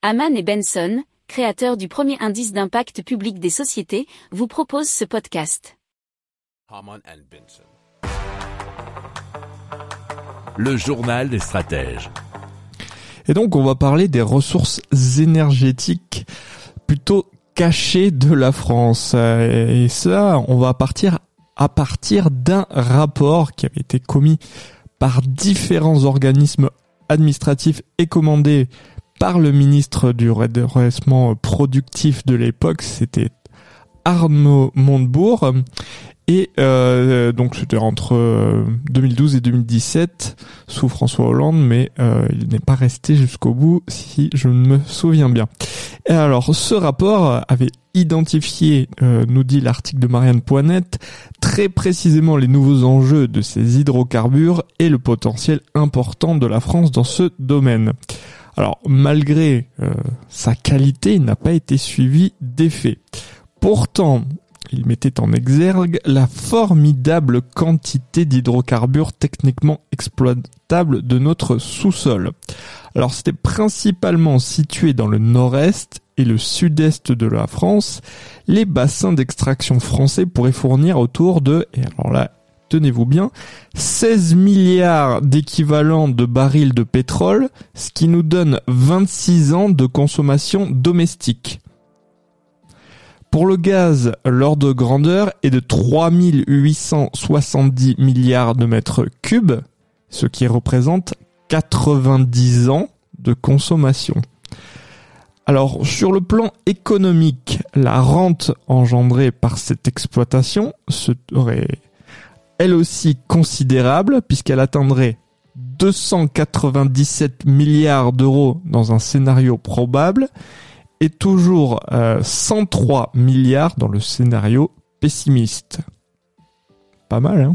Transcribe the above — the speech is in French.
Haman et Benson, créateurs du premier indice d'impact public des sociétés, vous proposent ce podcast. Haman and Benson. Le journal des stratèges. Et donc on va parler des ressources énergétiques plutôt cachées de la France. Et ça, on va partir à partir d'un rapport qui avait été commis par différents organismes administratifs et commandé par le ministre du redressement productif de l'époque, c'était Arnaud Montebourg. Et euh, donc c'était entre 2012 euh, et 2017 sous François Hollande, mais euh, il n'est pas resté jusqu'au bout si je me souviens bien. Et alors ce rapport avait identifié, nous dit l'article de Marianne Poinette, très précisément les nouveaux enjeux de ces hydrocarbures et le potentiel important de la France dans ce domaine. Alors malgré sa qualité, il n'a pas été suivi d'effet. Pourtant, il mettait en exergue la formidable quantité d'hydrocarbures techniquement exploitables de notre sous-sol. Alors c'était principalement situé dans le nord-est et le sud-est de la France. Les bassins d'extraction français pourraient fournir autour de, et alors là, tenez-vous bien, 16 milliards d'équivalents de barils de pétrole, ce qui nous donne 26 ans de consommation domestique. Pour le gaz, l'ordre de grandeur est de 3870 milliards de mètres cubes, ce qui représente 90 ans de consommation. Alors, sur le plan économique, la rente engendrée par cette exploitation serait elle aussi considérable puisqu'elle atteindrait 297 milliards d'euros dans un scénario probable et toujours 103 euh, milliards dans le scénario pessimiste. Pas mal, hein?